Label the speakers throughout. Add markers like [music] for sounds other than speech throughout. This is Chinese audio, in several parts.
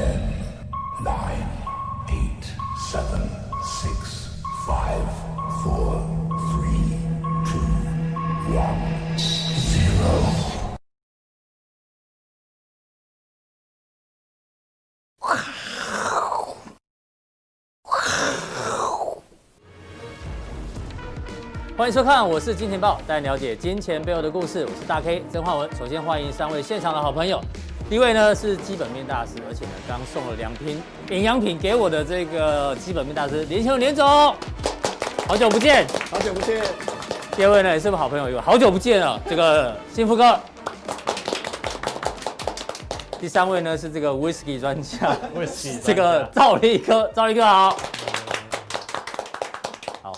Speaker 1: Ten, nine, eight, seven, six, five, four, three, two, one, zero.
Speaker 2: 欢迎收看，我是金钱爆，带你了解金钱背后的故事。我是大 K 曾焕文。首先欢迎三位现场的好朋友，第一位呢是基本面大师，而且呢刚送了两瓶营养品给我的这个基本面大师连前连总，好久不见，
Speaker 3: 好久不见。
Speaker 2: 第二位呢也是我们好朋友，有好久不见了，这个幸福哥。第三位呢是这个 Whisky 专家这个赵立哥，赵立哥好。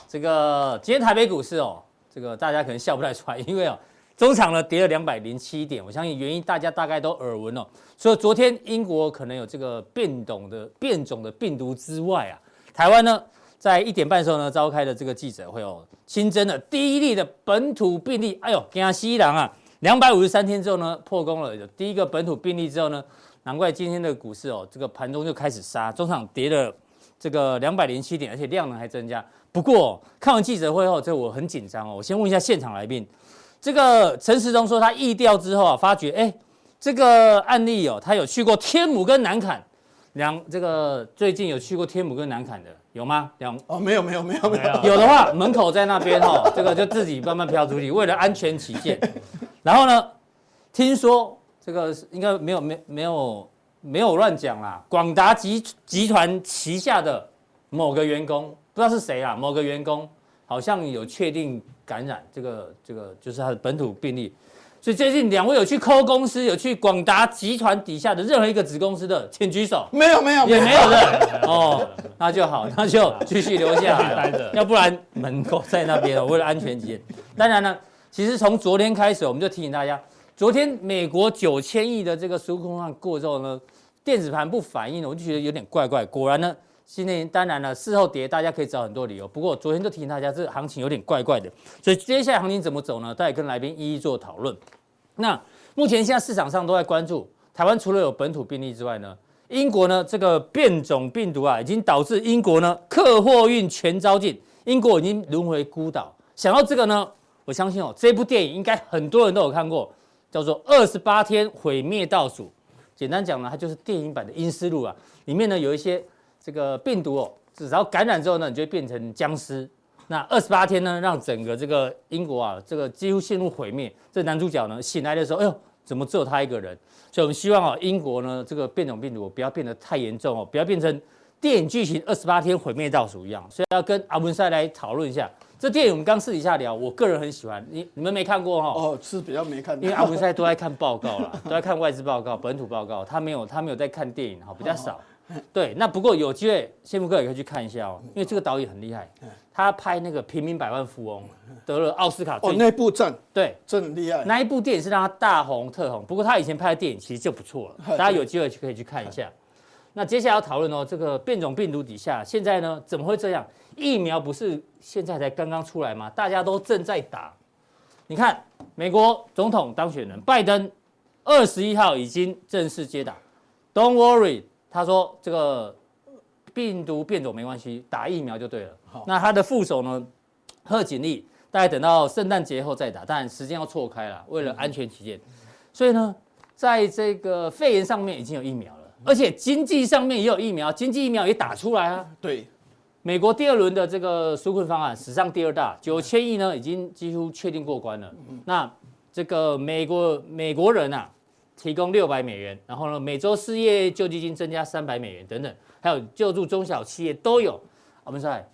Speaker 2: 这个今天台北股市哦，这个大家可能笑不太出来，因为哦，中场呢跌了两百零七点，我相信原因大家大概都耳闻哦。所以昨天英国可能有这个变种的变种的病毒之外啊，台湾呢在一点半的时候呢召开的这个记者会哦，新增了第一例的本土病例，哎呦，惊死人啊！两百五十三天之后呢破功了，第一个本土病例之后呢，难怪今天的股市哦，这个盘中就开始杀，中场跌了这个两百零七点，而且量能还增加。不过看完记者会后，这我很紧张哦。我先问一下现场来宾，这个陈时中说他疫调之后啊，发觉哎，这个案例哦，他有去过天母跟南坎，两这个最近有去过天母跟南坎的有吗？两
Speaker 3: 哦，没有没有没有没有，
Speaker 2: 有的话门口在那边哦，这个就自己慢慢飘出去，为了安全起见。[laughs] 然后呢，听说这个应该没有没没有没有乱讲啦，广达集集团旗下的某个员工。不知道是谁啊？某个员工好像有确定感染，这个这个就是它的本土病例。所以最近两位有去 call 公司，有去广达集团底下的任何一个子公司的，请举手。
Speaker 3: 没有没有
Speaker 2: 也没有的哦，那就好，那就继续留下来要 [laughs] 不然门口在那边了，为了安全起见。当然呢，其实从昨天开始，我们就提醒大家，昨天美国九千亿的这个纾困案过之后呢，电子盘不反应了，我就觉得有点怪怪。果然呢。今天当然了，事后跌，大家可以找很多理由。不过昨天就提醒大家，这行情有点怪怪的。所以接下来行情怎么走呢？大家跟来宾一一做讨论。那目前现在市场上都在关注台湾，除了有本土病例之外呢，英国呢这个变种病毒啊，已经导致英国呢客货运全遭禁，英国已经沦为孤岛。想到这个呢，我相信哦，这部电影应该很多人都有看过，叫做《二十八天毁灭倒数》。简单讲呢，它就是电影版的《阴尸路》啊，里面呢有一些。这个病毒哦，只要感染之后呢，你就会变成僵尸。那二十八天呢，让整个这个英国啊，这个几乎陷入毁灭。这男主角呢，醒来的时候，哎呦，怎么只有他一个人？所以我们希望啊，英国呢，这个变种病毒不要变得太严重哦，不要变成电影剧情二十八天毁灭倒数一样。所以要跟阿文赛来讨论一下这电影。我们刚私底下聊，我个人很喜欢。你你们没看过哈？
Speaker 3: 哦，是比较没看，
Speaker 2: 因为阿文赛都在看报告啦，都在看外资报告、本土报告，他没有他没有在看电影哈，比较少。[laughs] 对，那不过有机会，谢木哥也可以去看一下哦，因为这个导演很厉害，他拍那个《平民百万富翁》得了奥斯卡最。
Speaker 3: 哦，那部正
Speaker 2: 对，
Speaker 3: 真很厉害。
Speaker 2: 那一部电影是让他大红特红，不过他以前拍的电影其实就不错了，[laughs] 大家有机会去可以去看一下。那接下来要讨论哦，这个变种病毒底下，现在呢怎么会这样？疫苗不是现在才刚刚出来吗？大家都正在打。你看，美国总统当选人拜登，二十一号已经正式接打，Don't worry。他说：“这个病毒变种没关系，打疫苗就对了。好，那他的副手呢，贺锦丽，大概等到圣诞节后再打，但时间要错开了，为了安全起见。所以呢，在这个肺炎上面已经有疫苗了，而且经济上面也有疫苗，经济疫苗也打出来啊。
Speaker 3: 对，
Speaker 2: 美国第二轮的这个纾困方案史上第二大，九千亿呢，已经几乎确定过关了。那这个美国美国人啊。”提供六百美元，然后呢，每周失业救济金增加三百美元等等，还有救助中小企业都有。我们在，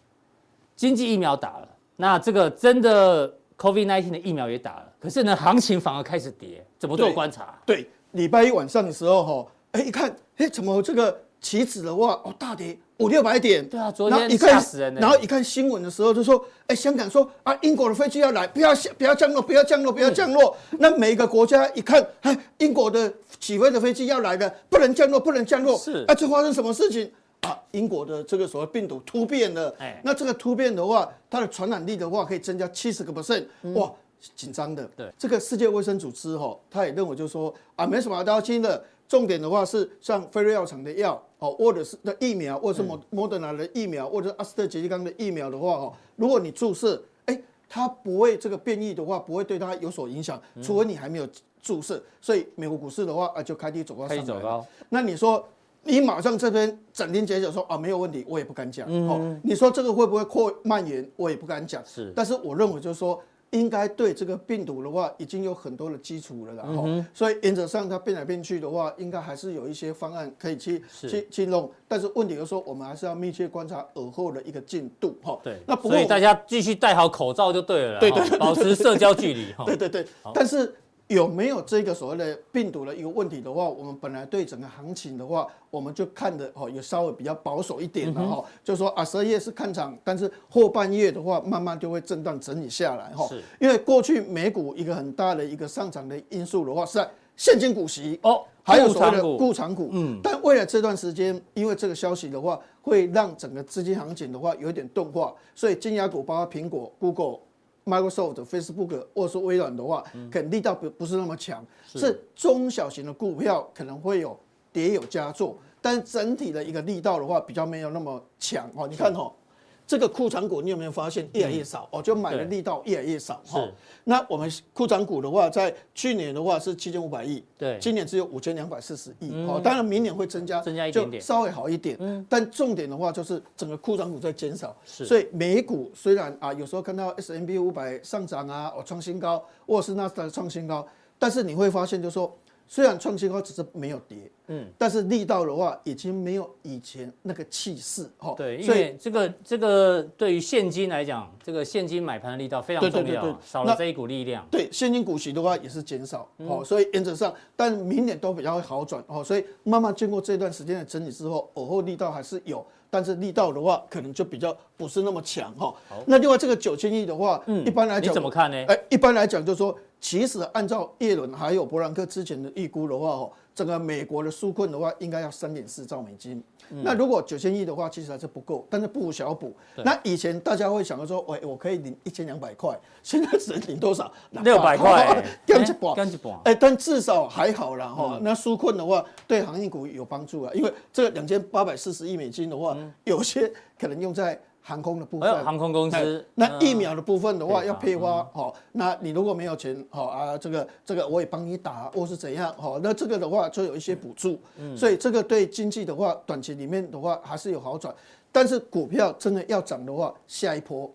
Speaker 2: 经济疫苗打了，那这个真的 COVID-19 的疫苗也打了，可是呢，行情反而开始跌，怎么做观察？
Speaker 3: 对，礼拜一晚上的时候，哈，哎，一看，哎，怎么这个棋子的话，哦，大跌。五六百点，
Speaker 2: 对啊，昨天吓死人。
Speaker 3: 然后一看新闻的时候，就说：“哎，香港说啊，英国的飞机要来，不要不要降落，不要降落，不要降落。嗯”那每一个国家一看，哎，英国的起飞的飞机要来了，不能降落，不能降落。是啊，这发生什么事情啊？英国的这个所谓病毒突变了。哎，那这个突变的话，它的传染力的话可以增加七十个 percent。哇！嗯紧张的，对这个世界卫生组织哈，他也认为就是说啊，没什么要担心的。重点的话是像辉瑞药厂的药哦，或者是的疫苗，或者是莫莫德纳的疫苗，或者是阿斯特捷利康的疫苗的话哦，如果你注射，哎，它不会这个变异的话，不会对它有所影响，除非你还没有注射。所以美国股市的话啊，就开低走高上来。开低走高。那你说你马上这边斩钉截铁说啊没有问题，我也不敢讲。哦，你说这个会不会扩蔓延，我也不敢讲。是，但是我认为就是说。应该对这个病毒的话，已经有很多的基础了，然后、嗯，所以原则上它变来变去的话，应该还是有一些方案可以去去去弄。但是问题就是说，我们还是要密切观察耳后的一个进度，哈。对。那不过所以大家继续戴好口罩就对了，对对，保持社交距离，哈。对对对。但是。有没有这个所谓的病毒的一个问题的话，我们本来对整个行情的话，我们就看的哦，也稍微比较保守一点的哈，就说啊，十二月是看涨，但是后半月的话，慢慢就会震荡整理下来哈。是。因为过去美股一个很大的一个上涨的因素的话，是在现金股息哦，还有所谓的固长股。嗯。但未来这段时间，因为这个消息的话，会让整个资金行情的话有点钝化，所以金牙股包括苹果、Google。Microsoft、Facebook 或者是微软的话，可能力道不不是那么强，是中小型的股票可能会有跌有佳作，但整体的一个力道的话，比较没有那么强哦。你看哦。这个库藏股你有没有发现越来越少？哦，就买的力道越来越少哈。那我们库藏股的话，在去年的话是七千五百亿，对，今年只有五千两百四十亿。哦，当然明年会增加，增加一点点，稍微好一点。嗯，但重点的话就是整个库藏股在减少。是，所以美股虽然啊，有时候看到 S&P 五百上涨啊，哦创新高，或者是纳斯达克创新高，但是你会发现就是说。虽然创新高只是没有跌，嗯，但是力道的话已经没有以前那个气势哈。对，因为这个这个对于现金来讲，这个现金买盘的力道非常重要，少了这一股力量。对，现金股息的话也是减少，哦，所以原则上，但明年都比较会好转哦，所以慢慢经过这段时间的整理之后，偶后力道还是有，但是力道的话可能就比较不是那么强哈。好，那另外这个九千亿的话，嗯，一般来讲你怎么看呢？哎，一般来讲就是说。其实按照耶伦还有伯南克之前的预估的话，哦，整个美国的纾困的话，应该要三点四兆美金。嗯、那如果九千亿的话，其实还是不够，但是不小补。那以前大家会想到说，喂，我可以领一千两百块，现在只能领多少？[laughs] 六百块，干一半，干一半。哎，但至少还好啦。哈、嗯。那纾困的话，对航运股有帮助啊，因为这个两千八百四十亿美金的话，嗯、有些可能用在。航空的部分，航空公司。那疫苗的部分的话，要配发，哦，那你如果没有钱，好啊，这个这个我也帮你打，或是怎样，好，那这个的话就有一些补助，所以这个对经济的话，短期里面的话还是有好转。但是股票真的要涨的话，下一波，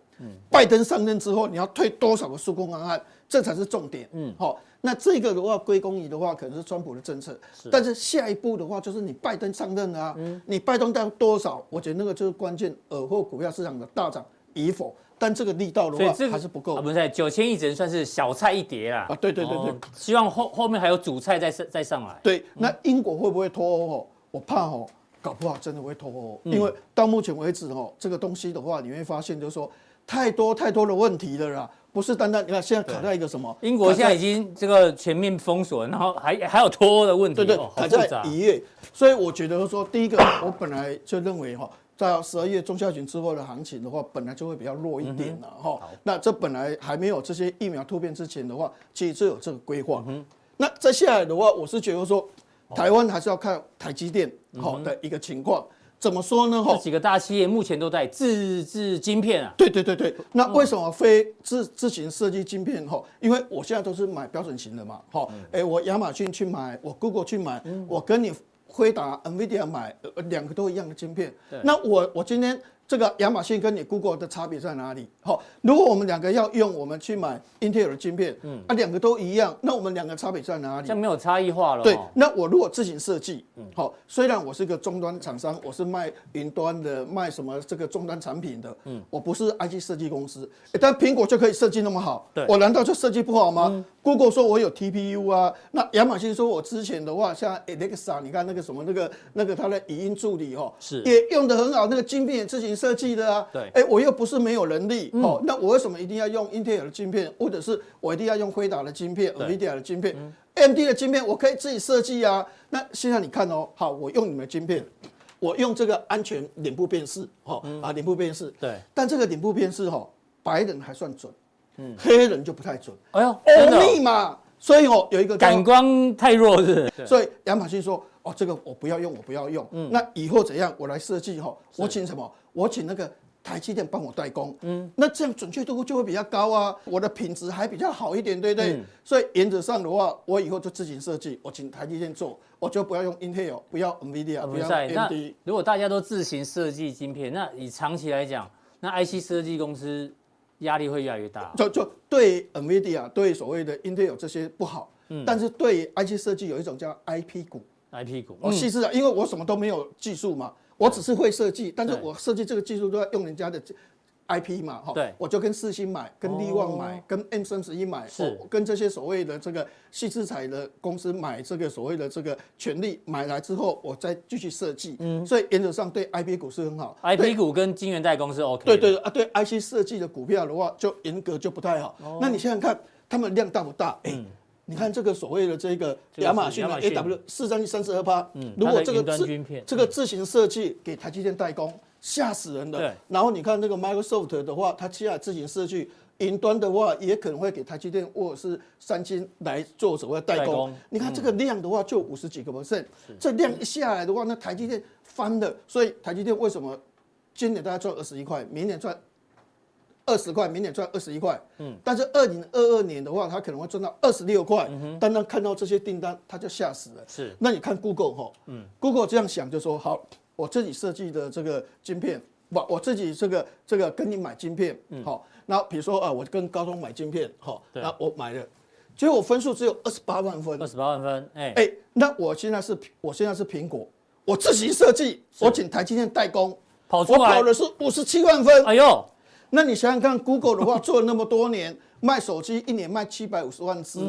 Speaker 3: 拜登上任之后，你要推多少个纾困方案，这才是重点，嗯，好。那这个的话归功于的话，可能是川普的政策。是，但是下一步的话，就是你拜登上任啊，嗯、你拜登到多少？我觉得那个就是关键，尔后股票市场的大涨与否。但这个力道的话，还是不够。啊，不是九千亿只能算是小菜一碟啦。啊，对对对对，哦、希望后后面还有主菜再再上来。对，那英国会不会脱欧？我怕哦，搞不好真的会脱欧，嗯、因为到目前为止哦，这个东西的话，你会发现就是说太多太多的问题了啦。不是单单你看，现在卡在一个什么？英国现在已经这个全面封锁，然后还还有脱欧的问题，对对，卡在一月。所以我觉得说，第一个，我本来就认为哈，在十二月中下旬之后的行情的话，本来就会比较弱一点了哈。那这本来还没有这些疫苗突变之前的话，其实就有这个规划。那再下来的话，我是觉得说，台湾还是要看台积电好的一个情况。怎么说呢？哈，这几个大企业目前都在自制晶片啊。对对对对，那为什么非自自行设计晶片？哈，因为我现在都是买标准型的嘛。哈，哎，我亚马逊去买，我 Google 去买，我跟你辉达、NVIDIA 买，两个都一样的晶片。那我我今天。这个亚马逊跟你 Google 的差别在哪里？好，如果我们两个要用，我们去买英特尔的晶片，嗯，啊，两个都一样，那我们两个差别在哪里？这样没有差异化了。对，那我如果自行设计，嗯，好，虽然我是个终端厂商，我是卖云端的，卖什么这个终端产品的，嗯，我不是 IT 设计公司，但苹果就可以设计那么好，对，我难道就设计不好吗？嗯，Google 说我有 TPU 啊，那亚马逊说我之前的话，像 Alexa，你看那个什么那个那个它的语音助理哦，是也用的很好，那个晶片也自行设计的啊，对，哎，我又不是没有能力，嗯、哦，那我为什么一定要用英特尔的晶片，或者是我一定要用辉达的晶片、NVIDIA 的晶片、嗯、AMD 的晶片，我可以自己设计啊。那现在你看哦，好，我用你们的晶片，我用这个安全脸部辨识，哈、哦，嗯、啊，脸部辨识，对，但这个脸部辨识哈，白人还算准，嗯，黑人就不太准。哎呦，欧密嘛，所以哦，有一个感光太弱是，是，所以亚马逊说。哦，这个我不要用，我不要用。嗯，那以后怎样？我来设计哈，我请什么？我请那个台积电帮我代工。嗯，那这样准确度就会比较高啊，我的品质还比较好一点，对不对？嗯、所以原则上的话，我以后就自行设计，我请台积电做，我就不要用 Intel，不要 NVIDIA，不要 AMD。
Speaker 2: 如果大家都自行设计晶片，那以长期来讲，那 IC 设计公司压力会越来越大。
Speaker 3: 就就对 NVIDIA，对所谓的 Intel 这些不好。嗯，但是对 IC 设计有一种叫 IP 股。
Speaker 2: IP 股，
Speaker 3: 我细致啊，因为我什么都没有技术嘛，我只是会设计，但是我设计这个技术都要用人家的 IP 嘛，哈，对，我就跟四芯买，跟力旺买，跟 M 三十一买，是，跟这些所谓的这个矽智财的公司买这个所谓的这个权利买来之后，我再继续设计，嗯，所以原则上对 IP 股是很好
Speaker 2: ，IP 股跟晶圆代工是 OK，
Speaker 3: 对对啊，对 IC 设计的股票的话，就严格就不太好，那你想想看，他们量大不大？哎。你看这个所谓的这个亚马逊的 A W 市占率三十二趴，嗯，如果这个自这个自行设计给台积电代工，吓死人的。然后你看那个 Microsoft 的话，它接下来自行设计云端的话，也可能会给台积电或者是三星来做所谓代工。你看这个量的话，就五十几个 percent，这量一下来的话，那台积电翻了。所以台积电为什么今年大概赚二十一块，明年赚？二十块，明年赚二十一块。嗯，但是二零二二年的话，他可能会赚到二十六块。嗯，当他看到这些订单，他就吓死了。是，那你看 Google 哈，嗯，Google 这样想就说好，我自己设计的这个晶片，我我自己这个这个跟你买晶片，嗯，好，那比如说啊，我跟高通买晶片，好，那我买了，结果我分数只有二十八万分。
Speaker 2: 二十八万分，哎
Speaker 3: 哎，那我现在是，我现在是苹果，我自己设计，我请台积电代工，跑出来，我跑的是五十七万分。哎呦！那你想想看，Google 的话做了那么多年，[laughs] 卖手机一年卖七百五十万只，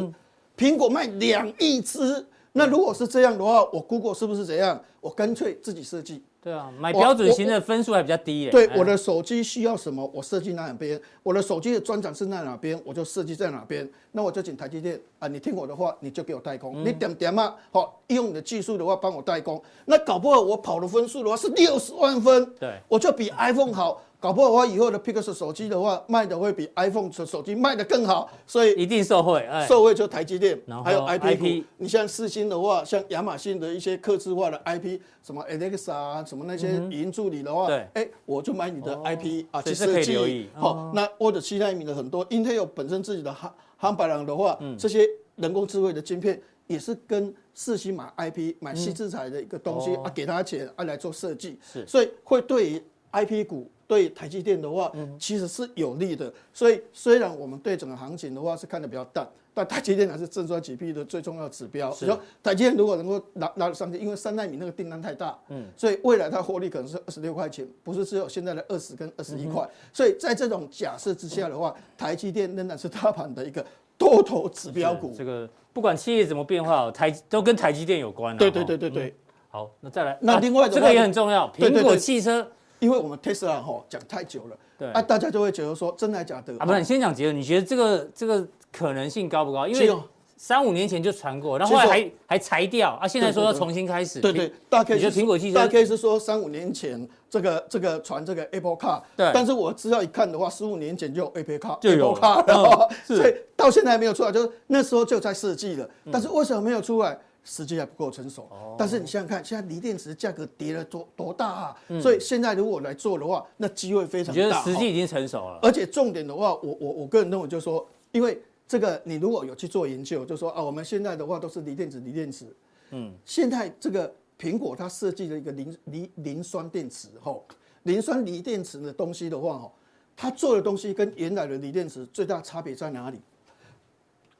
Speaker 3: 苹果卖两亿只。那如果是这样的话，我 Google 是不是怎样？我干脆自己设计。
Speaker 2: 对啊，买标准型的分数还比较低耶。
Speaker 3: 对，我的手机需要什么，我设计哪边；我的手机的专长是在哪边，我就设计在哪边。那我就请台积电啊，你听我的话，你就给我代工。你点点嘛，好，用你的技术的话帮我代工。那搞不好我跑的分数的话是六十万分，对，我就比 iPhone 好。搞不好的话，以后的 Pixel 手机的话，卖的会比 iPhone 的手机卖的更好，所以
Speaker 2: 一定受惠。
Speaker 3: 受惠就台积电，还有 IP 股。你像四星的话，像亚马逊的一些客制化的 IP，什么 Alexa 啊，什么那些语音助理的话，哎，我就买你的 IP 啊去设计。好，那或者七纳米的很多，Intel 本身自己的夯夯白狼的话，这些人工智慧的晶片也是跟四星买 IP 买细制材的一个东西啊，给他钱啊来做设计。是，所以会对于 IP 股。对台积电的话，其实是有利的。所以虽然我们对整个行情的话是看得比较淡，但台积电还是正衰几 P 的最重要指标。是。说台积电如果能够拿拿上去，因为三纳米那个订单太大，嗯，所以未来它获利可能是二十六块钱，不是只有现在的二十跟二十一块。所以在这种假设之下的话，台积电仍然是大盘的一个多头指标股。
Speaker 2: 这个不管企业怎么变化，台都跟台积电有关。
Speaker 3: 对对对对对。
Speaker 2: 好，那再来，
Speaker 3: 那另外的
Speaker 2: 这个也很重要，苹果汽车。
Speaker 3: 因为我们 Tesla 哈讲太久了，对，啊，大家就会觉得说真的假的？
Speaker 2: 啊？不是，你先讲结论，你觉得这个这个可能性高不高？因为三五年前就传过，然后后来还还裁掉啊，现在说要重新开始。
Speaker 3: 对对，大 K 是苹果汽车，大概是说三五年前这个这个传这个 Apple Car，对，但是我资料一看的话，十五年前就有 Apple Car，就有 Car 了，所以到现在还没有出来，就是那时候就在设计了，但是为什么没有出来？时机还不够成熟，但是你想想看，现在锂电池价格跌了多多大啊？所以现在如果来做的话，那机会非常大。
Speaker 2: 觉得时机已经成熟了，
Speaker 3: 而且重点的话，我我我个人认为就是说，因为这个你如果有去做研究，就说啊，我们现在的话都是锂电池，锂电池，嗯，现在这个苹果它设计了一个磷磷磷酸电池，吼，磷酸锂电池的东西的话，吼，它做的东西跟原来的锂电池最大差别在哪里？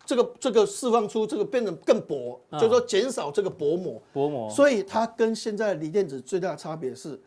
Speaker 3: 这个这个释放出这个变得更薄，就是说减少这个薄膜。薄膜。所以它跟现在的锂电池最大的差别是，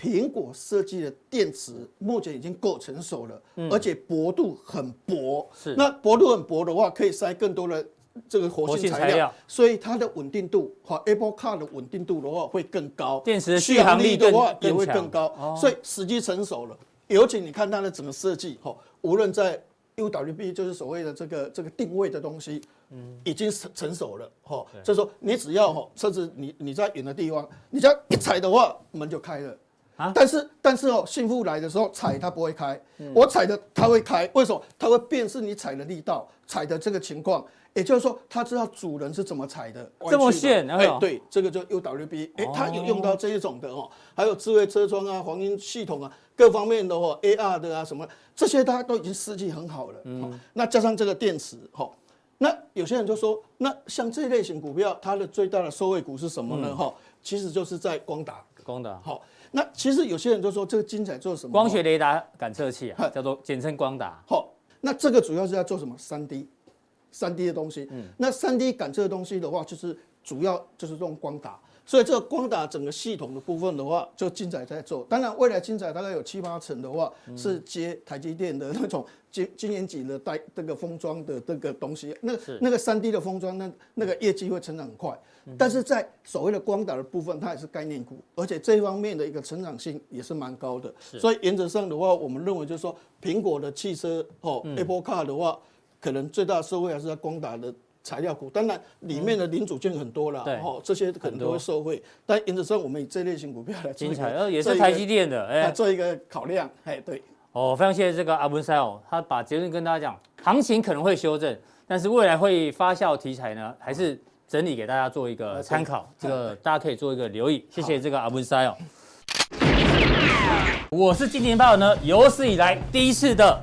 Speaker 3: 苹果设计的电池目前已经够成熟了，而且薄度很薄。是。那薄度很薄的话，可以塞更多的这个活性材料，所以它的稳定度和 Apple Car 的稳定度的话会更高。
Speaker 2: 电池的续航力的话
Speaker 3: 也会更高。所以时机成熟了，尤其你看它的整个设计，哈，无论在 UWB 就是所谓的这个这个定位的东西，嗯，已经成成熟了，哈，所以说你只要哈，车子你你在远的地方，你只要一踩的话，门就开了，啊，但是但是哦，幸福来的时候踩它不会开，我踩的它会开，为什么？它会辨识你踩的力道，踩的这个情况，也就是说，他知道主人是怎么踩的，
Speaker 2: 这么炫，
Speaker 3: 哎，对，这个就 UWB，哎，他有用到这一种的哦，还有智慧车窗啊、黄金系统啊，各方面的哦，AR 的啊什么，这些他都已经设计很好了。嗯，那加上这个电池，哈，那有些人就说，那像这类型股票，它的最大的受惠股是什么呢？哈，其实就是在光达，
Speaker 2: 光达，
Speaker 3: 好。那其实有些人就说这个精彩做什么？
Speaker 2: 光学雷达感测器啊，叫做简称光达。
Speaker 3: 好，那这个主要是在做什么？三 D，三 D 的东西。嗯，那三 D 感测的东西的话，就是主要就是用光打。所以这个光打整个系统的部分的话，就精彩在做。当然，未来精彩大概有七八成的话，是接台积电的那种晶晶圆级的带这个封装的这个东西。那那个三 D 的封装，那那个业绩会成长很快。但是在所谓的光打的部分，它也是概念股，而且这一方面的一个成长性也是蛮高的。所以原则上的话，我们认为就是说，苹果的汽车哦，Apple Car 的话，可能最大的受惠还是在光达的。材料股，当然里面的零组件很多了，哦，这些可能都会受惠。但原则上，我们以这类型股票来
Speaker 2: 精彩，呃，也是台积电的，哎，
Speaker 3: 做一个考量，哎，对。
Speaker 2: 哦，非常谢谢这个阿文塞哦，他把结论跟大家讲，行情可能会修正，但是未来会发酵题材呢，还是整理给大家做一个参考，这个大家可以做一个留意。谢谢这个阿文塞哦。我是金钱豹呢，有史以来第一次的。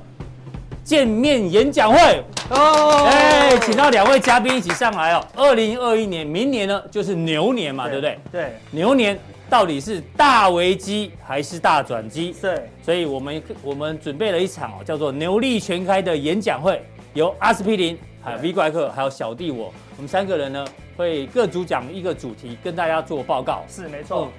Speaker 2: 见面演讲会哦，哎，请到两位嘉宾一起上来哦。二零二一年，明年呢就是牛年嘛，对不对？对，牛年到底是大危机还是大转机？对，所以我们我们准备了一场哦，叫做牛力全开的演讲会，由阿司匹林、还有 V 怪客、还有小弟我，我们三个人呢会各主讲一个主题，跟大家做报告。
Speaker 4: 是没错，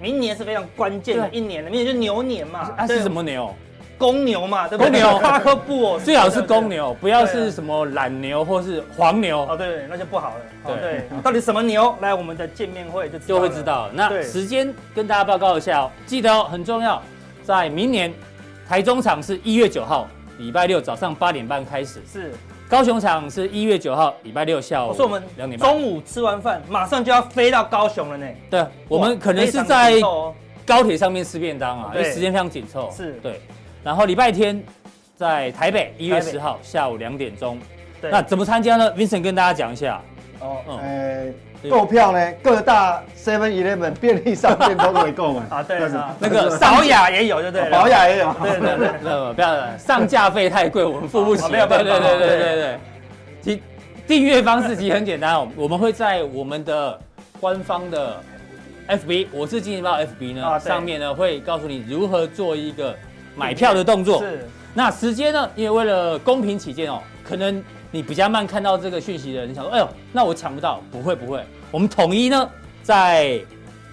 Speaker 4: 明年是非常关键的一年，明年就牛年嘛。
Speaker 2: 啊，是什么牛？
Speaker 4: 公牛嘛，对不对？
Speaker 2: 公牛，
Speaker 4: 哈克布，
Speaker 2: 最好是公牛，不要是什么懒牛或是黄牛。
Speaker 4: 哦，对，那就不好了。对对，到底什么牛？来，我们的见面会就就会知道。
Speaker 2: 那时间跟大家报告一下哦，记得哦，很重要，在明年台中场是一月九号，礼拜六早上八点半开始。是，高雄场是一月九号，礼拜六下午。我说我们两点半，
Speaker 4: 中午吃完饭马上就要飞到高雄了呢。
Speaker 2: 对，我们可能是在高铁上面吃便当啊，因为时间非常紧凑。是，对。然后礼拜天在台北一月十号下午两点钟，那怎么参加呢？Vincent 跟大家讲一下。哦，
Speaker 5: 呃，购票呢，各大 Seven Eleven 便利商店都可以购买。[laughs]
Speaker 4: 啊，对，那个宝雅也有，对不对？[laughs]
Speaker 5: 宝雅也有。[laughs]
Speaker 2: 对对对，不要上架费太贵，我们付不起。没有办法。对对对对对。其订阅方式其实很简单哦，我们会在我们的官方的 FB，我是金钱爆 FB 呢，上面呢会告诉你如何做一个。买票的动作是，那时间呢？因为为了公平起见哦，可能你比较慢看到这个讯息的人，你想说，哎呦，那我抢不到，不会不会，我们统一呢，在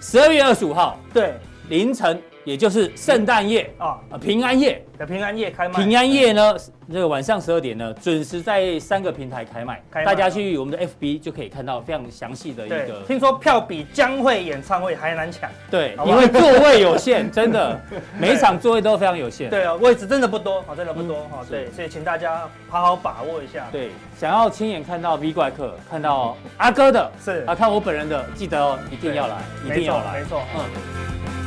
Speaker 2: 十二月二十五号，对，凌晨。也就是圣诞夜啊，平安夜
Speaker 4: 的平安夜开卖。
Speaker 2: 平安夜呢，这个晚上十二点呢，准时在三个平台开卖。大家去我们的 FB 就可以看到非常详细的一个。
Speaker 4: 听说票比将会演唱会还难抢。
Speaker 2: 对，因为座位有限，[laughs] 真的，每一场座位都非常有限。
Speaker 4: 对啊，位置真的不多，真的不多哈。对，所以请大家好好把握一下。
Speaker 2: 对，想要亲眼看到 V 怪客，看到阿哥的，是啊，看我本人的，记得哦，一定要来，一定要来，
Speaker 4: 没错，嗯。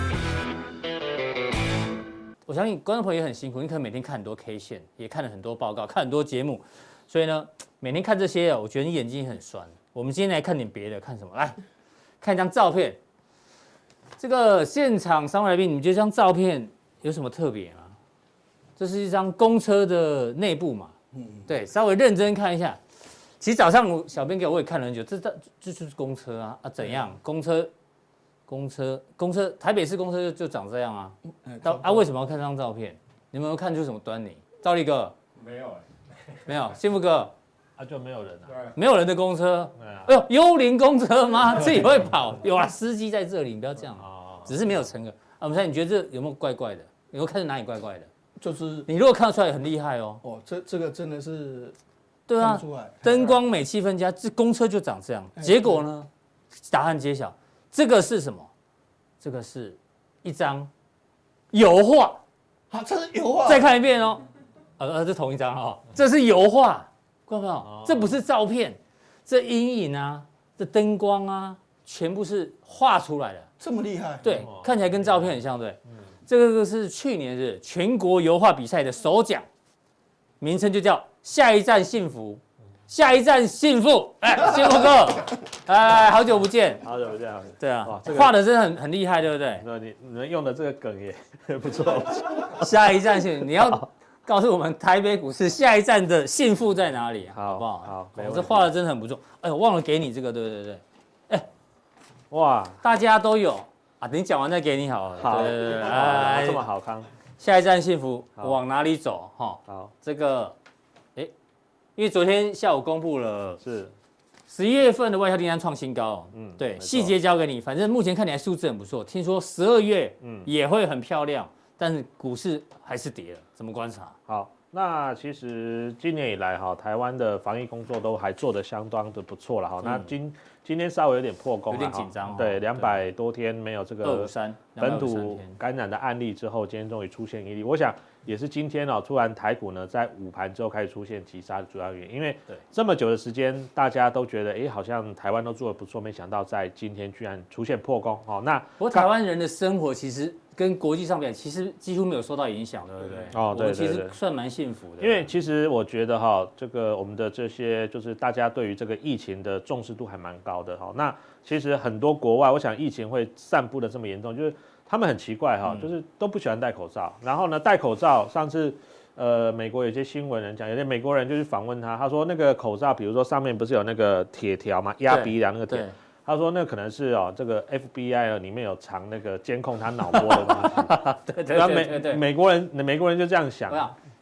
Speaker 2: 我相信观众朋友也很辛苦，你可能每天看很多 K 线，也看了很多报告，看很多节目，所以呢，每天看这些，我觉得你眼睛很酸。我们今天来看点别的，看什么？来看一张照片。这个现场三位来宾，你们觉得这张照片有什么特别吗？这是一张公车的内部嘛？嗯，对，稍微认真看一下。其实早上我小编给我也看了很久，这这这就是公车啊啊，怎样？公车。公车，公车，台北市公车就就长这样啊。到啊，为什么要看这张照片？你们有看出什么端倪？赵力哥
Speaker 6: 没有，
Speaker 2: 没有。幸福哥
Speaker 6: 啊，就没有人啊，
Speaker 2: 没有人的公车。哎呦，幽灵公车吗？自己会跑？有啊，司机在这里，你不要这样啊。只是没有乘客。啊，我们猜，你觉得这有没有怪怪的？有没有看出哪里怪怪的？
Speaker 3: 就是
Speaker 2: 你如果看得出来，很厉害哦。
Speaker 3: 哦，这这个真的是，
Speaker 2: 对啊，灯光美，气氛佳，这公车就长这样。结果呢？答案揭晓。这个是什么？这个是一张油画，
Speaker 3: 啊，这是油画。
Speaker 2: 再看一遍哦，呃呃，这同一张哈、哦，这是油画，看到没有？这不是照片，这阴影啊，这灯光啊，全部是画出来的。
Speaker 3: 这么厉害？
Speaker 2: 对，看起来跟照片很像，对。这个是去年是全国油画比赛的首奖，名称就叫下一站幸福。下一站幸福，哎，幸福哥，哎，好久不见，
Speaker 6: 好久不见，
Speaker 2: 好久对啊，画的真的很很厉害，对不对？
Speaker 6: 那你你们用的这个梗也 [laughs] 不错。
Speaker 2: 下一站幸福，[laughs] 你要告诉我们台北股市下一站的幸福在哪里，好不好？
Speaker 6: 好，
Speaker 2: 我这画的真的很不错。哎，我忘了给你这个，对对对，哎，
Speaker 6: 哇，
Speaker 2: 大家都有啊，等你讲完再给你好了。
Speaker 6: 好，对对对，哎，这么好康。
Speaker 2: 下一站幸福往哪里走？哈，
Speaker 6: 好，
Speaker 2: 这个。因为昨天下午公布了
Speaker 6: 是
Speaker 2: 十一月份的外销订单创新高，嗯，对，细节交给你。反正目前看起来数字很不错，听说十二月嗯也会很漂亮，但是股市还是跌了，怎么观察？
Speaker 6: 好，那其实今年以来哈，台湾的防疫工作都还做得相当的不错了哈。那今今天稍微有点破功，
Speaker 2: 有点紧张，
Speaker 6: 对，两百多天没有这个本土感染的案例之后，今天终于出现一例，我想。也是今天哦，突然台股呢在午盘之后开始出现急杀的主要原因，因为这么久的时间，大家都觉得哎，好像台湾都做的不错，没想到在今天居然出现破功哦。那
Speaker 2: 不过台湾人的生活其实跟国际上面其实几乎没有受到影响，对不对？
Speaker 6: 哦，对，
Speaker 2: 其实算蛮幸福的。
Speaker 6: 因为其实我觉得哈，这个我们的这些就是大家对于这个疫情的重视度还蛮高的哈。那其实很多国外，我想疫情会散布的这么严重，就是。他们很奇怪哈，就是都不喜欢戴口罩。然后呢，戴口罩，上次，呃，美国有些新闻人讲，有些美国人就去访问他，他说那个口罩，比如说上面不是有那个铁条嘛，压鼻梁那个铁，他说那可能是哦，这个 FBI 里面有藏那个监控他脑波的东西。[laughs]
Speaker 2: 对对对对，
Speaker 6: 美国人，美国人就这样想。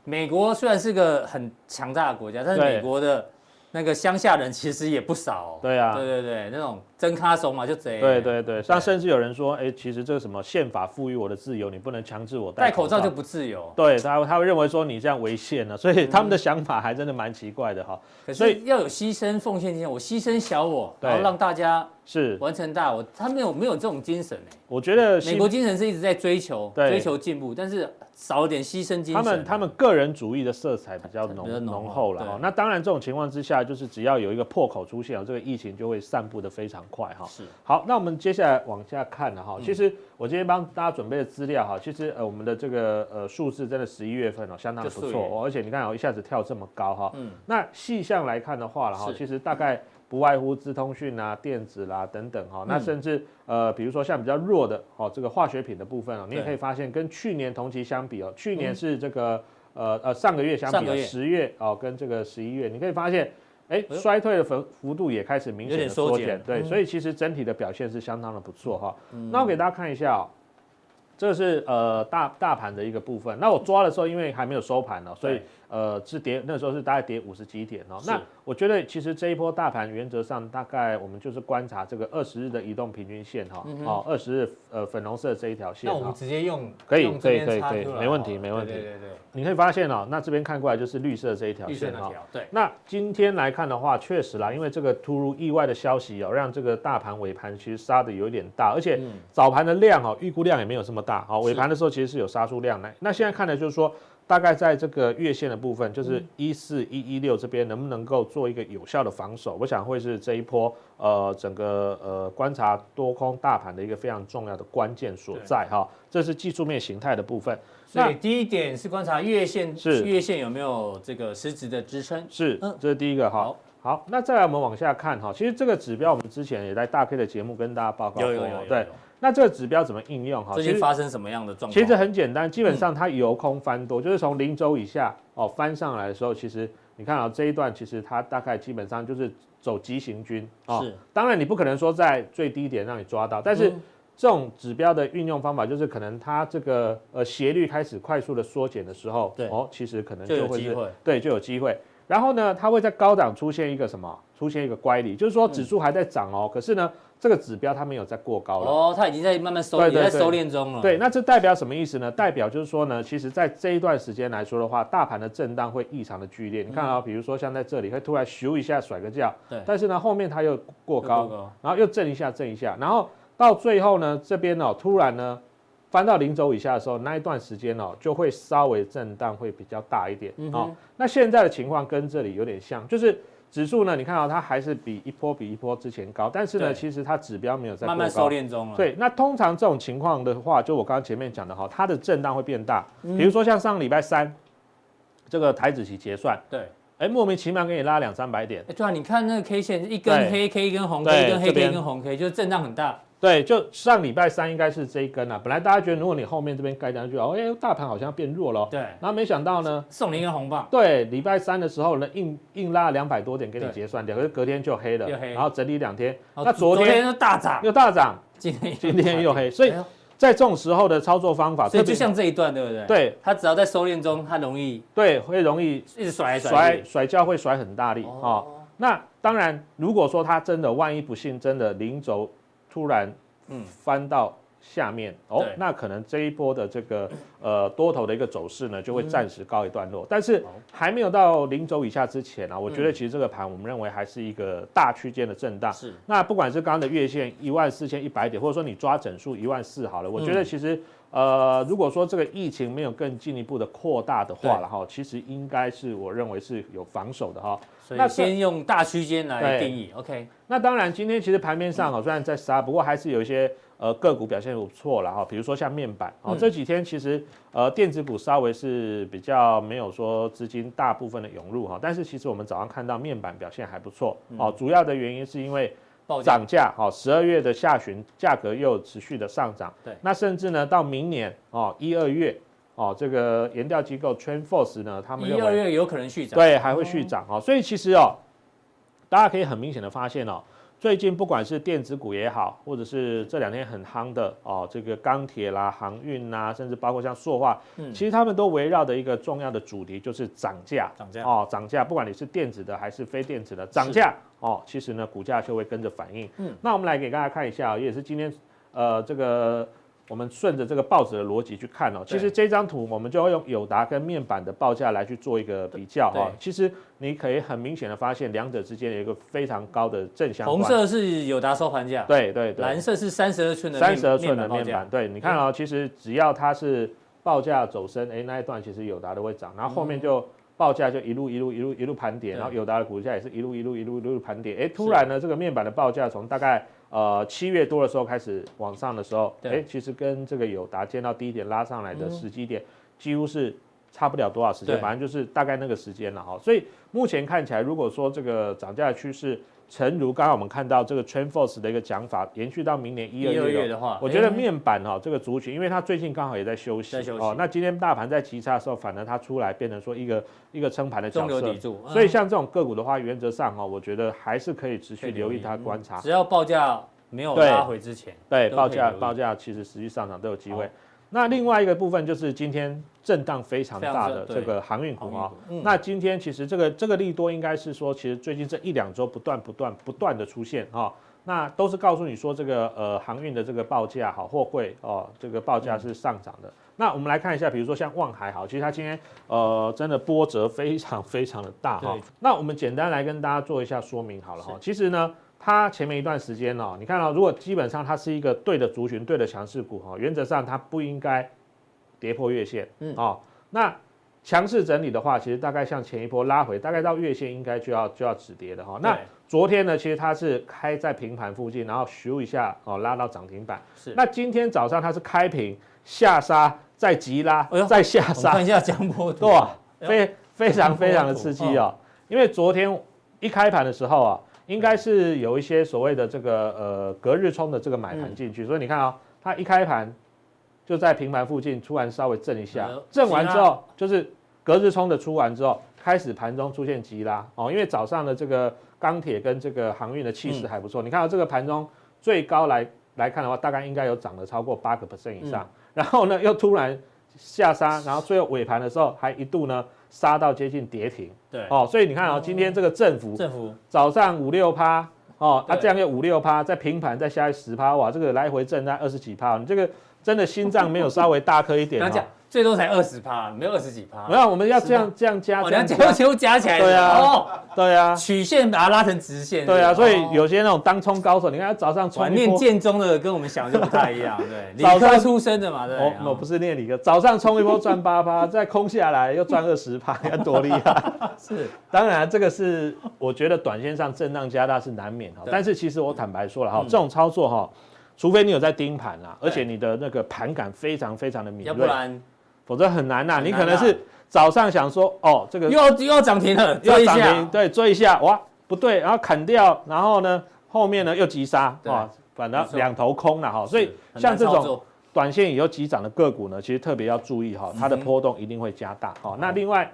Speaker 2: 美国虽然是个很强大的国家，但是美国的。那个乡下人其实也不少，
Speaker 6: 对啊，
Speaker 2: 对对对，那种真卡怂嘛，就贼。
Speaker 6: 对对对，像甚至有人说，哎，其实这个什么宪法赋予我的自由，你不能强制我戴
Speaker 2: 口罩就不自由。
Speaker 6: 对他，他会认为说你这样违宪了，所以他们的想法还真的蛮奇怪的哈。
Speaker 2: 所以要有牺牲奉献精神，我牺牲小我，然后让大家是完成大我，他没有没有这种精神哎。
Speaker 6: 我觉得
Speaker 2: 美国精神是一直在追求追求进步，但是。少了点牺牲精神，
Speaker 6: 他们他们个人主义的色彩比较浓浓厚了哈。那当然，这种情况之下，就是只要有一个破口出现，这个疫情就会散布的非常快哈。是。好，那我们接下来往下看了哈。其实我今天帮大家准备的资料哈，其实呃我们的这个呃数字真的十一月份哦相当不错，而且你看哦一下子跳这么高哈。嗯。那细项来看的话了哈，其实大概。不外乎资通讯啊、电子啦、啊、等等哈，那甚至呃，比如说像比较弱的哦，这个化学品的部分哦，你也可以发现跟去年同期相比哦，去年是这个呃呃上个月相比，十月哦跟这个十一月，你可以发现哎衰退的幅幅度也开始明显的缩减，对，所以其实整体的表现是相当的不错哈。那我给大家看一下哦，这是呃大大盘的一个部分，那我抓的时候因为还没有收盘呢，所以。呃，是跌，那时候是大概跌五十几点哦。那我觉得其实这一波大盘原则上大概我们就是观察这个二十日的移动平均线哈，哦，二十日呃粉红色这一条线。
Speaker 2: 那我们直接用
Speaker 6: 可以可以可以可以，没问题没问题。对对对。你可以发现哦，那这边看过来就是绿色这一条线哈。对。那今天来看的话，确实啦，因为这个突如意外的消息哦，让这个大盘尾盘其实杀的有点大，而且早盘的量哦，预估量也没有这么大哦，尾盘的时候其实是有杀出量来。那现在看的就是说。大概在这个月线的部分，就是一四一一六这边，能不能够做一个有效的防守？我想会是这一波呃整个呃观察多空大盘的一个非常重要的关键所在哈。这是技术面形态的部分。
Speaker 2: 所以第一点是观察月线，是月线有没有这个实质的支撑？
Speaker 6: 是，嗯，这是第一个哈。好，那再来我们往下看哈。其实这个指标我们之前也在大 K 的节目跟大家报告过，有有有，对。那这个指标怎么应用哈？
Speaker 2: 最近发生什么样的状况？
Speaker 6: 其实很简单，基本上它由空翻多，嗯、就是从零轴以下哦翻上来的时候，其实你看啊这一段，其实它大概基本上就是走急行军啊。是，当然你不可能说在最低点让你抓到，但是这种指标的运用方法就是可能它这个呃斜率开始快速的缩减的时候，对哦，其实可能就会是对就有机会。然后呢，它会在高档出现一个什么？出现一个乖离，就是说指数还在涨哦，可是呢。这个指标它没有再过高了
Speaker 2: 哦，它已经在慢慢收，对对对，在收敛中了。
Speaker 6: 对，那这代表什么意思呢？代表就是说呢，其实在这一段时间来说的话，大盘的震荡会异常的剧烈。嗯、你看啊，比如说像在这里会突然咻一下甩个轿，对，但是呢后面它又过高，过高然后又震一下震一下，然后到最后呢这边哦突然呢翻到零轴以下的时候，那一段时间哦就会稍微震荡会比较大一点、嗯、哦。那现在的情况跟这里有点像，就是。指数呢，你看到它还是比一波比一波之前高，但是呢，其实它指标没有在
Speaker 2: 慢慢收敛中了。
Speaker 6: 对，那通常这种情况的话，就我刚刚前面讲的哈，它的震荡会变大。比如说像上个礼拜三，这个台子期结算，对，哎，莫名其妙给你拉两三百点。
Speaker 2: 哎，对啊，你看那个 K 线，一根黑 K，一根红 K，一根黑 K，一根红 K，就是震荡很大。
Speaker 6: 对，就上礼拜三应该是这一根啊。本来大家觉得，如果你后面这边盖单，就，哦，哎，大盘好像变弱了。
Speaker 2: 对。
Speaker 6: 然后没想到呢，
Speaker 2: 送你一根红棒。
Speaker 6: 对，礼拜三的时候呢，硬硬拉两百多点给你结算掉，可是隔天就黑了。黑。然后整理两天，那昨天
Speaker 2: 又大涨，
Speaker 6: 又大涨，
Speaker 2: 今天
Speaker 6: 今天又黑，所以。在这种时候的操作方法，
Speaker 2: 所以就像这一段，对不对？
Speaker 6: 对，
Speaker 2: 它只要在收敛中，它容易
Speaker 6: 对，会容易
Speaker 2: 一直甩
Speaker 6: 甩甩甩跤，会甩很大力啊、哦。那当然，如果说它真的万一不幸真的零轴突然嗯翻到。下面哦，那可能这一波的这个呃多头的一个走势呢，就会暂时告一段落。但是还没有到零轴以下之前啊，我觉得其实这个盘我们认为还是一个大区间的震荡。是。那不管是刚刚的月线一万四千一百点，或者说你抓整数一万四好了，我觉得其实呃，如果说这个疫情没有更进一步的扩大的话了哈，其实应该是我认为是有防守的哈。
Speaker 2: 那先用大区间来定义，OK。
Speaker 6: 那当然，今天其实盘面上哦，虽然在杀，不过还是有一些。呃，个股表现不错了哈，比如说像面板哦，这几天其实呃电子股稍微是比较没有说资金大部分的涌入哈，但是其实我们早上看到面板表现还不错哦，主要的原因是因为涨价哈，十二月的下旬价格又持续的上涨，对，那甚至呢到明年哦一二月哦这个研调机构 TrendForce 呢，他们
Speaker 2: 一二月有可能续涨，
Speaker 6: 对，还会续涨哦，所以其实哦，大家可以很明显的发现哦。最近不管是电子股也好，或者是这两天很夯的哦，这个钢铁啦、航运呐，甚至包括像塑化，嗯，其实他们都围绕的一个重要的主题就是涨价，涨价哦，涨价，不管你是电子的还是非电子的，涨价哦，其实呢，股价就会跟着反应。嗯，那我们来给大家看一下，也是今天呃这个。我们顺着这个报纸的逻辑去看哦，其实这张图我们就要用友达跟面板的报价来去做一个比较哈。其实你可以很明显的发现，两者之间有一个非常高的正相关。
Speaker 2: 红色是友达收盘价，
Speaker 6: 对对对。
Speaker 2: 蓝色是三十二寸的
Speaker 6: 三十二寸的面板，对，你看哦，其实只要它是报价走升，哎，那一段其实友达都会涨，然后后面就报价就一路一路一路一路盘点，然后友达的股价也是一路一路一路一路盘点，哎，突然呢，这个面板的报价从大概。呃，七月多的时候开始往上的时候，哎，其实跟这个友达见到低点拉上来的时机点，几乎是差不了多少时间，反正就是大概那个时间了哈。所以目前看起来，如果说这个涨价的趋势，诚如刚刚我们看到这个 TrendForce 的一个讲法，延续到明年一二月的话，我觉得面板哈这个族群，因为它最近刚好也在休息，哦，那今天大盘在急差的时候，反而它出来变成说一个一个撑盘的角色，所以像这种个股的话，原则上哈，我觉得还是可以持续留意它观察，
Speaker 2: 只要报价没有拉回之前，
Speaker 6: 对，对报价报价其实实际上涨都有机会。那另外一个部分就是今天震荡非常大的这个航运股啊。那今天其实这个这个利多应该是说，其实最近这一两周不断不断不断的出现啊。那都是告诉你说这个呃航运的这个报价好货柜哦，这个报价是上涨的。嗯、那我们来看一下，比如说像望海好，其实它今天呃真的波折非常非常的大哈。那我们简单来跟大家做一下说明好了哈。其实呢。它前面一段时间哦，你看到如果基本上它是一个对的族群、对的强势股哈，原则上它不应该跌破月线，嗯哦，那强势整理的话，其实大概像前一波拉回，大概到月线应该就要就要止跌的哈。那昨天呢，其实它是开在平盘附近，然后咻一下哦拉到涨停板。是。那今天早上它是开平下杀，再急拉，再下杀。
Speaker 2: 看一下江波图，
Speaker 6: 哇，非非常非常的刺激哦，因为昨天一开盘的时候啊。应该是有一些所谓的这个呃隔日冲的这个买盘进去，所以你看啊，它一开盘就在平盘附近突然稍微震一下，震完之后就是隔日冲的出完之后，开始盘中出现急拉哦，因为早上的这个钢铁跟这个航运的气势还不错，你看到这个盘中最高来来看的话，大概应该有涨了超过八个 percent 以上，然后呢又突然下杀，然后最后尾盘的时候还一度呢。杀到接近跌停，对。哦，所以你看哦，今天这个振幅，振幅早上五六趴哦，它这样又五六趴，再平盘再下来十趴，哇，这个来回震在二十几趴，你这个真的心脏没有稍微大颗一点哦。[laughs]
Speaker 2: 最多才二十趴，没有二十几趴。
Speaker 6: 没有，我们要这样这样加，
Speaker 2: 两条球加起来。对
Speaker 6: 啊，对啊，
Speaker 2: 曲线把它拉成直线。
Speaker 6: 对啊，所以有些那种当冲高手，你看他早上冲。
Speaker 2: 念建中的跟我们想的就不太一样，对，[laughs] 理科出身的嘛，对。
Speaker 6: 哦，我不是念理科，早上冲一波赚八趴，[laughs] 再空下来又赚二十趴，要多厉害。[laughs] 是，当然这个是我觉得短线上震荡加大是难免哈，但是其实我坦白说了哈，这种操作哈，除非你有在盯盘啦，而且你的那个盘感非常非常的敏锐，
Speaker 2: 要不然。
Speaker 6: 否则很难呐。你可能是早上想说，哦，这个
Speaker 2: 又又要涨停了，
Speaker 6: 又要涨停，对，追一下，哇，不对，然后砍掉，然后呢，后面呢又急杀，啊，反正两头空了哈。所以像这种短线以后急涨的个股呢，其实特别要注意哈，它的波动一定会加大。好，那另外。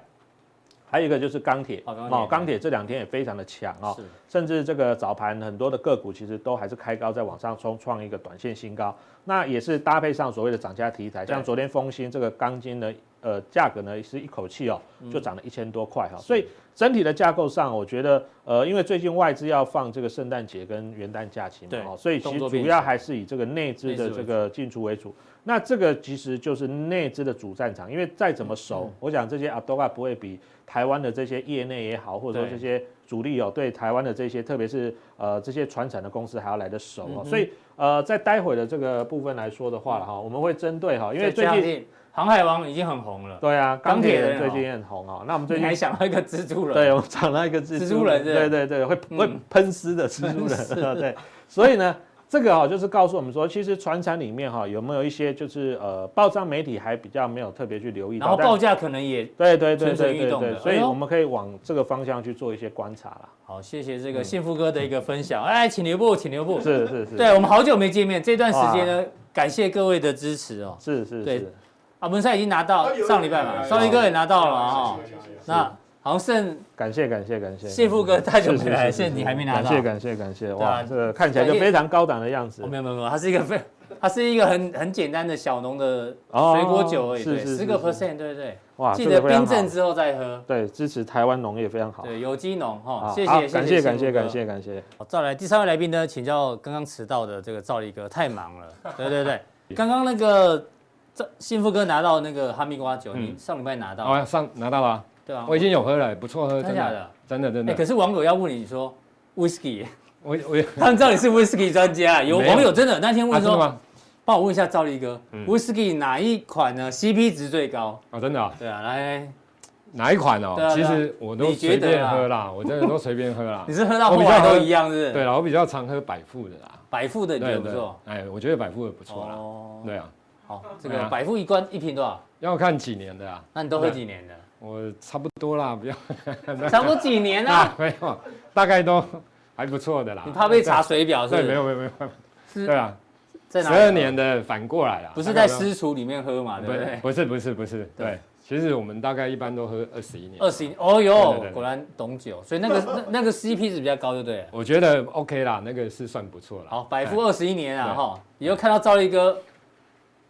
Speaker 6: 还有一个就是钢铁，哦，钢铁这两天也非常的强哦，甚至这个早盘很多的个股其实都还是开高，在往上冲，创一个短线新高。那也是搭配上所谓的涨价题材，像昨天丰兴这个钢筋呢，呃，价格呢是一口气哦就涨了一千多块哈，所以整体的架构上，我觉得呃，因为最近外资要放这个圣诞节跟元旦假期嘛，哦，所以其实主要还是以这个内资的这个进出为主。那这个其实就是内资的主战场，因为再怎么熟，我想这些阿多亚不会比台湾的这些业内也好，或者说这些主力哦，对台湾的这些，特别是呃这些传产的公司还要来得熟哦。所以呃，在待会的这个部分来说的话哈，我们会针对哈，因为最近
Speaker 2: 航海王已经很红了，
Speaker 6: 对啊，钢铁人最近也很红啊。那我们最近
Speaker 2: 还想到一个蜘蛛人，
Speaker 6: 对，我们想到一个蜘蛛人，对对对，会会喷丝的蜘蛛人，[laughs] 对，所以呢。这个哈就是告诉我们说，其实船产里面哈有没有一些就是呃报章媒体还比较没有特别去留意，
Speaker 2: 然后报价可能也
Speaker 6: 对对对对对对，所以我们可以往这个方向去做一些观察啦。
Speaker 2: 好，谢谢这个幸福哥的一个分享。哎，请留步，请留步。
Speaker 6: 是是是，
Speaker 2: 对我们好久没见面，这段时间呢，感谢各位的支持哦。
Speaker 6: 是是是，
Speaker 2: 啊，文赛已经拿到上礼拜嘛，少一哥也拿到了啊。那。好像剩
Speaker 6: 感谢感谢感谢，
Speaker 2: 幸福哥太久没来，现在你还没拿到，
Speaker 6: 感谢感谢感谢，哇，这个看起来就非常高档的样子。
Speaker 2: 没有没有没有，它是一个非，它是一个很很简单的小农的水果酒而已，对，十个 percent，对对哇，记得冰镇之后再喝，
Speaker 6: 对，支持台湾农业非常好，
Speaker 2: 对，有机农哈，谢谢，
Speaker 6: 感谢感谢感谢感谢。
Speaker 2: 好，再来第三位来宾呢，请教刚刚迟到的这个赵力哥，太忙了，[laughs] 对对对，刚刚那个幸福哥拿到那个哈密瓜酒，你上礼拜拿到，
Speaker 7: 哦，上拿到了。对啊，我已经有喝了，不错喝，真的，真的真的。
Speaker 2: 可是网友要问你说，whisky，[laughs] 我我 [laughs] 他们知道你是 whisky 专家，有网友真的那天问说，帮我问一下赵力哥，whisky 哪一款呢？CP 值最高？
Speaker 7: 啊，真的？
Speaker 2: 对啊，来，
Speaker 7: 哪一款哦？其实我都随便喝啦，我真的都随便喝啦。[laughs]
Speaker 2: 你是喝到后来都一样是？
Speaker 7: 对了，我比较常喝百富的啦。
Speaker 2: 百富的你觉得不错？
Speaker 7: 哎，我觉得百富的不错啦。哦，对啊。
Speaker 2: 好，这个百富一罐一瓶多少？
Speaker 7: 要看几年的啊？
Speaker 2: 那你都喝几年的？
Speaker 7: 我差不多啦，不要，[laughs]
Speaker 2: 差不多几年啦？[laughs]
Speaker 7: 没有，大概都还不错的啦。
Speaker 2: 你怕被查水表是？
Speaker 7: 对，没有没有没有。对啊，在十二年的反过来啦。
Speaker 2: 不是在私厨里面喝嘛？对不对？
Speaker 7: 不是不是不是，对，其实我们大概一般都喝二十一年。
Speaker 2: 二十一，哦哟，果然懂酒，所以那个 [laughs] 那那个 CP 值比较高，对不对？
Speaker 7: 我觉得 OK 啦，那个是算不错了。
Speaker 2: 好，百富二十一年啊哈，以后看到赵立哥。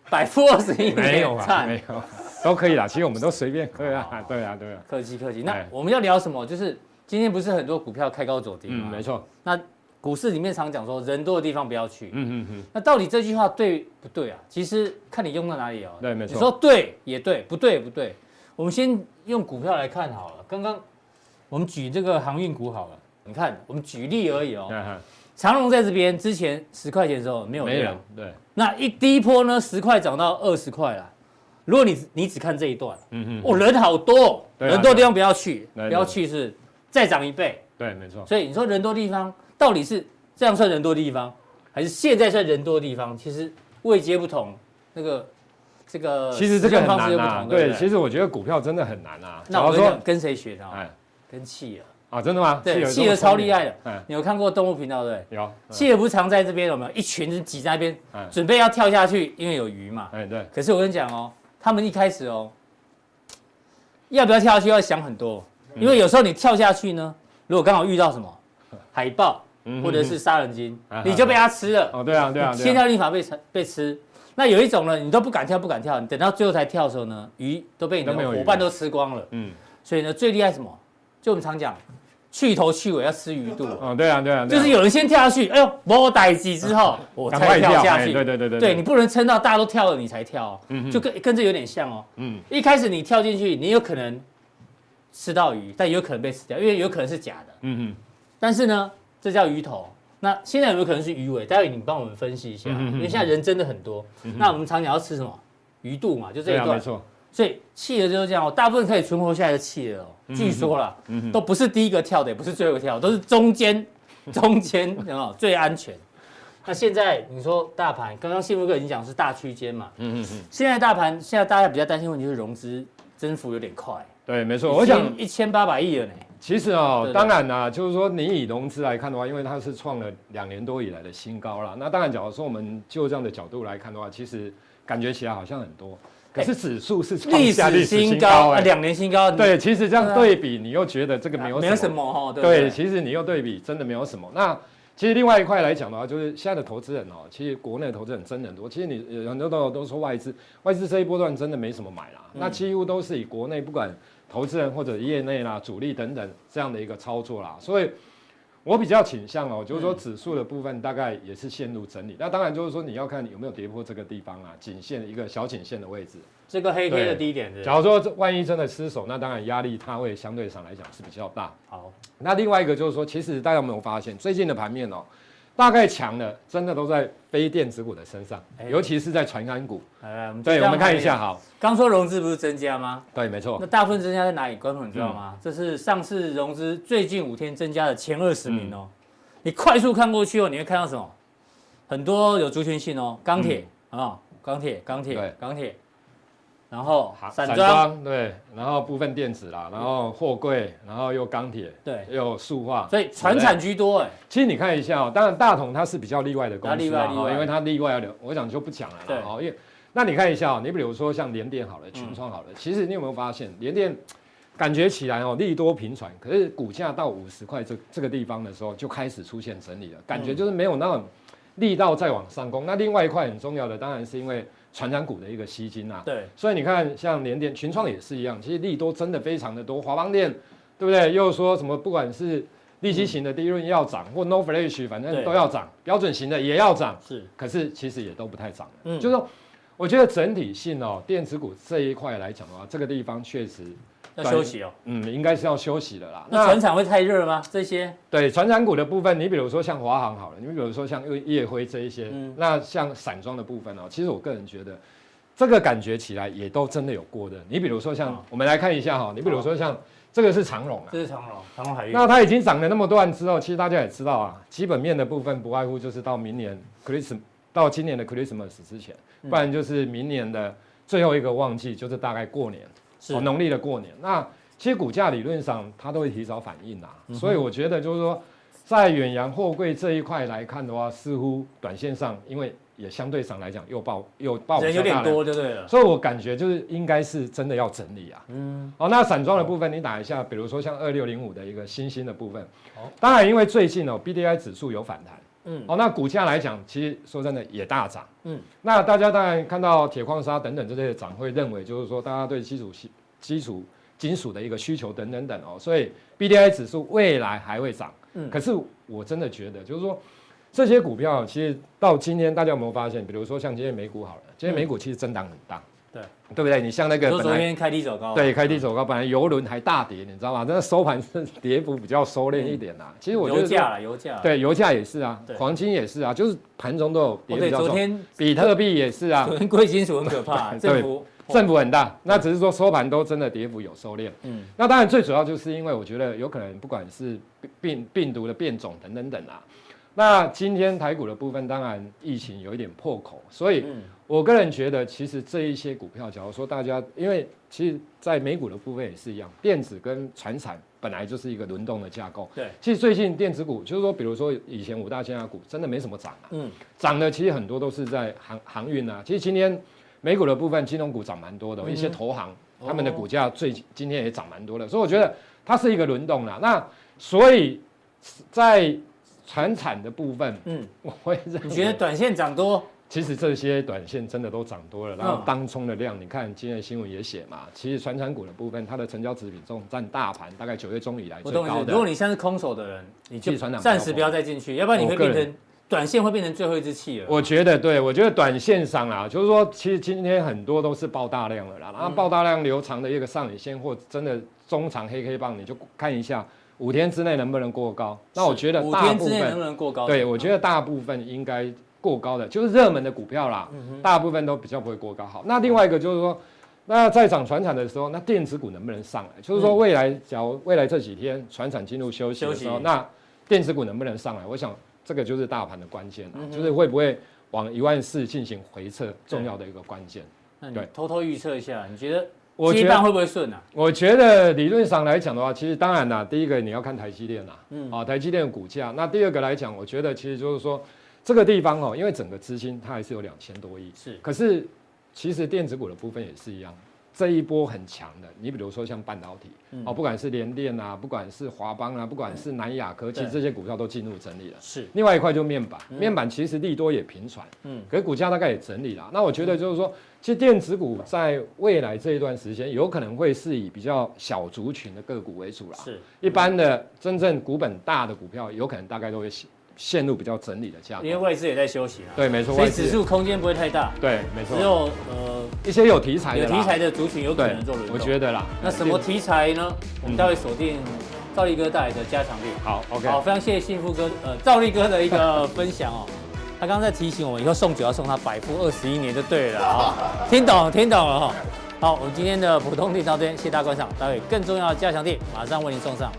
Speaker 2: 百富二十一年
Speaker 7: 没有啊，没有，[laughs] 都可以啦。其实我们都随便喝啊，对啊，对啊。
Speaker 2: 客气客气。那我们要聊什么？就是今天不是很多股票开高走低吗？
Speaker 7: 没错。
Speaker 2: 那股市里面常讲说，人多的地方不要去。嗯嗯嗯。那到底这句话对不对啊？其实看你用到哪里哦。
Speaker 7: 对，没错。
Speaker 2: 你说对也对，不对不对。我们先用股票来看好了。刚刚我们举这个航运股好了。你看，我们举例而已哦。长荣在这边之前十块钱的时候没有没有对。那一第一波呢，十块涨到二十块了。如果你你只看这一段，嗯嗯，哦，人好多，人多的地方不要去，不要去是再涨一倍。
Speaker 7: 对，没错。
Speaker 2: 所以你说人多地方到底是这样算人多地方，还是现在算人多地方？其实位阶不同，那个这个
Speaker 7: 其实这个很难啊。对，其实我觉得股票真的很难啊。
Speaker 2: 那我说跟谁学的？哎，跟企鹅。
Speaker 7: 啊，真的吗？
Speaker 2: 对，企鹅超厉害的。嗯，你有看过动物频道对？有。企鹅不常在这边有没有？一群人挤在那边，准备要跳下去，因为有鱼嘛。哎，对。可是我跟你讲哦，他们一开始哦，要不要跳下去要想很多，因为有时候你跳下去呢，如果刚好遇到什么 [laughs] 海豹或者是杀人鲸，你就被它吃了。哦，
Speaker 7: 对啊，对啊。
Speaker 2: 先跳立马被吃被吃。那有一种呢，你都不敢跳，不敢跳，你等到最后才跳的时候呢，鱼都被你的伙伴都吃光了。嗯。所以呢，最厉害什么？就我们常讲。去头去尾要吃鱼肚。
Speaker 7: 哦，对啊，对啊，
Speaker 2: 就是有人先跳下去，哎呦，我逮几之后，我才跳下去。
Speaker 7: 对对对对，
Speaker 2: 对你不能撑到大家都跳了你才跳，嗯，就跟跟这有点像哦。嗯，一开始你跳进去，你有可能吃到鱼，但也有可能被吃掉，因为有可能是假的。嗯哼。但是呢，这叫鱼头。那现在有没有可能是鱼尾？待会你帮我们分析一下，因为现在人真的很多。那我们常讲要吃什么？鱼肚嘛，就这一段。没错。所以企鹅就是这样哦，大部分可以存活下来的企鹅哦，据说啦，都不是第一个跳的，也不是最后一个跳，都是中间 [laughs] 中间，最安全。那现在你说大盘，刚刚信福哥已经讲是大区间嘛，嗯嗯嗯。现在大盘现在大家比较担心问题是融资增幅有点快。
Speaker 7: 对，没错，我想
Speaker 2: 一千八百亿了呢。
Speaker 7: 其实哦，对对当然啦，就是说你以融资来看的话，因为它是创了两年多以来的新高啦。那当然，假如说我们就这样的角度来看的话，其实感觉起来好像很多。可是指数是
Speaker 2: 历史新高，两年新高。
Speaker 7: 对，其实这样对比，你又觉得这个没有
Speaker 2: 没有什么哈。
Speaker 7: 对，其实你又对比，真的没有什么。那其实另外一块来讲的话，就是现在的投资人哦，其实国内的投资人真的很多。其实你很多都都说外资，外资这一波段真的没什么买啦。那几乎都是以国内不管投资人或者业内啦、主力等等这样的一个操作啦。所以。我比较倾向哦，就是说指数的部分大概也是陷入整理。那当然就是说你要看有没有跌破这个地方啊，颈线一个小颈线的位置，
Speaker 2: 这个黑黑的低点。
Speaker 7: 假如说这万一真的失守，那当然压力它会相对上来讲是比较大。
Speaker 2: 好，
Speaker 7: 那另外一个就是说，其实大家有没有发现最近的盘面哦？大概强的，真的都在非电子股的身上，尤其是在传产股。哎，对，我们看一下，好。
Speaker 2: 刚说融资不是增加吗？
Speaker 7: 对，没错。
Speaker 2: 那大部分增加在哪里？观众你知道吗？这是上市融资最近五天增加的前二十名哦。你快速看过去哦，你会看到什么？很多有族群性哦，钢铁啊，钢铁，钢铁，钢铁。然后散装，
Speaker 7: 对，然后部分电子啦，然后货柜，然后又钢铁，
Speaker 2: 对，
Speaker 7: 又塑化，
Speaker 2: 所以船产居多哎。
Speaker 7: 其实你看一下哦，当然大同它是比较例外的公司啊，因为它例外要留，我想就不讲了啦。好，因为那你看一下哦，你比如说像联电好了，群创好了，其实你有没有发现联电感觉起来哦利多频传，可是股价到五十块这这个地方的时候就开始出现整理了，感觉就是没有那种力道再往上攻。那另外一块很重要的当然是因为。传染股的一个吸金啊，
Speaker 2: 对，
Speaker 7: 所以你看，像联电、群创也是一样，其实利多真的非常的多。华邦电，对不对？又说什么，不管是利基型的利润要涨，或 NOR Flash，反正都要涨，标准型的也要涨，
Speaker 2: 是。
Speaker 7: 可是其实也都不太涨，嗯，就是说，我觉得整体性哦，电子股这一块来讲的话，这个地方确实。
Speaker 2: 要休息哦，
Speaker 7: 嗯，应该是要休息的啦。
Speaker 2: 那船厂会太热吗？这些
Speaker 7: 对船厂股的部分，你比如说像华航好了，你比如说像夜辉这一些，嗯，那像散装的部分哦，其实我个人觉得，这个感觉起来也都真的有过的。你比如说像我们来看一下哈，你比如说像这个是长荣啊，
Speaker 2: 这是长荣，长荣海运。
Speaker 7: 那它已经涨了那么段之后，其实大家也知道啊，基本面的部分不外乎就是到明年 Christmas 到今年的 Christmas 之前，不然就是明年的最后一个旺季，就是大概过年。是。农历的过年，那其实股价理论上它都会提早反应啦，嗯、所以我觉得就是说，在远洋货柜这一块来看的话，似乎短线上，因为也相对上来讲又爆又爆
Speaker 2: 人有点多就对了，
Speaker 7: 所以我感觉就是应该是真的要整理啊。嗯，哦，那散装的部分你打一下，比如说像二六零五的一个新兴的部分，哦，当然因为最近哦 B D I 指数有反弹，嗯，哦，那股价来讲，其实说真的也大涨，嗯，那大家当然看到铁矿砂等等这些涨，会认为就是说大家对基础基基础金属的一个需求等等等哦，所以 B D I 指数未来还会涨。嗯，可是我真的觉得，就是说这些股票其实到今天，大家有没有发现？比如说像今天美股好了，今天美股其实震荡很大，
Speaker 2: 对，
Speaker 7: 对不对？你像那个
Speaker 2: 昨天开低走高，
Speaker 7: 对，开低走高，本来油轮还大跌，你知道吗？这收盘是跌幅比较收敛一点呐。其实我觉得
Speaker 2: 油价油价，
Speaker 7: 对，油价也是啊，黄金也是啊，就是盘中都有跌比较重。昨天比特币也是啊，
Speaker 2: 昨天贵金属很可怕，政府。
Speaker 7: 振幅很大，那只是说收盘都真的跌幅有收敛。嗯，那当然最主要就是因为我觉得有可能不管是病病毒的变种等等等啊，那今天台股的部分当然疫情有一点破口，所以我个人觉得其实这一些股票，假如说大家因为其实在美股的部分也是一样，电子跟船产本来就是一个轮动的架构。
Speaker 2: 对，
Speaker 7: 其实最近电子股就是说，比如说以前五大尖牙股真的没什么涨啊，嗯，涨的其实很多都是在航航运啊，其实今天。美股的部分，金融股涨蛮多的，一些投行他们的股价最今天也涨蛮多的，所以我觉得它是一个轮动啦。那所以在传产的部分，嗯，我会认为
Speaker 2: 你觉得短线涨多？
Speaker 7: 其实这些短线真的都涨多了，然后当冲的量，你看今天的新闻也写嘛，其实传产股的部分，它的成交值比重占大盘大概九月中以来最高的。
Speaker 2: 如果你现在是空手的人，你就暂时不要再进去，要不然你会变成。短线会变成最后一支气了。
Speaker 7: 我觉得对，我觉得短线上啊，就是说，其实今天很多都是爆大量了啦，然后爆大量留长的一个上影线或真的中长黑黑棒，你就看一下五天之内能不能过高。那我觉得大部分五天之内
Speaker 2: 能不能过高？
Speaker 7: 对，我觉得大部分应该过高的，就是热门的股票啦，大部分都比较不会过高。好，那另外一个就是说，那在涨船产的时候，那电子股能不能上来？就是说未来，假如未来这几天船产进入休息的时候，那电子股能不能上来？我想。这个就是大盘的关键、嗯、就是会不会往一万四进行回撤，重要的一个关键。
Speaker 2: 那你偷偷预测一下，你觉得接棒会不会顺啊？
Speaker 7: 我觉得理论上来讲的话，其实当然啦，第一个你要看台积电啦，嗯，啊，台积电的股价。那第二个来讲，我觉得其实就是说这个地方哦，因为整个资金它还是有两千多亿，是，可是其实电子股的部分也是一样。这一波很强的，你比如说像半导体，嗯、哦，不管是联电啊，不管是华邦啊，不管是南亚科技，这些股票都进入整理了。是，另外一块就面板，嗯、面板其实利多也频传，嗯，可是股价大概也整理了。那我觉得就是说，其实电子股在未来这一段时间，有可能会是以比较小族群的个股为主啦。是，一般的真正股本大的股票，有可能大概都会陷入比较整理的价格，
Speaker 2: 因为外资也在休息啊。
Speaker 7: 对，没错。
Speaker 2: 所以指数空间不会太大。
Speaker 7: 对，没错。
Speaker 2: 只有呃
Speaker 7: 一些有题材的、
Speaker 2: 有题材的族群有可能做轮动。
Speaker 7: 我觉得啦。
Speaker 2: 那什么题材呢？我们待会锁定赵力哥带来的加强力。
Speaker 7: 好，OK。
Speaker 2: 好，非常谢谢幸福哥呃赵力哥的一个 [laughs] 分享哦。他刚刚在提醒我们，以后送酒要送他百富二十一年就对了啊。听懂，听懂了哈。好，我们今天的普通地到这边，谢谢大家观赏。待会更重要的加强力马上为您送上。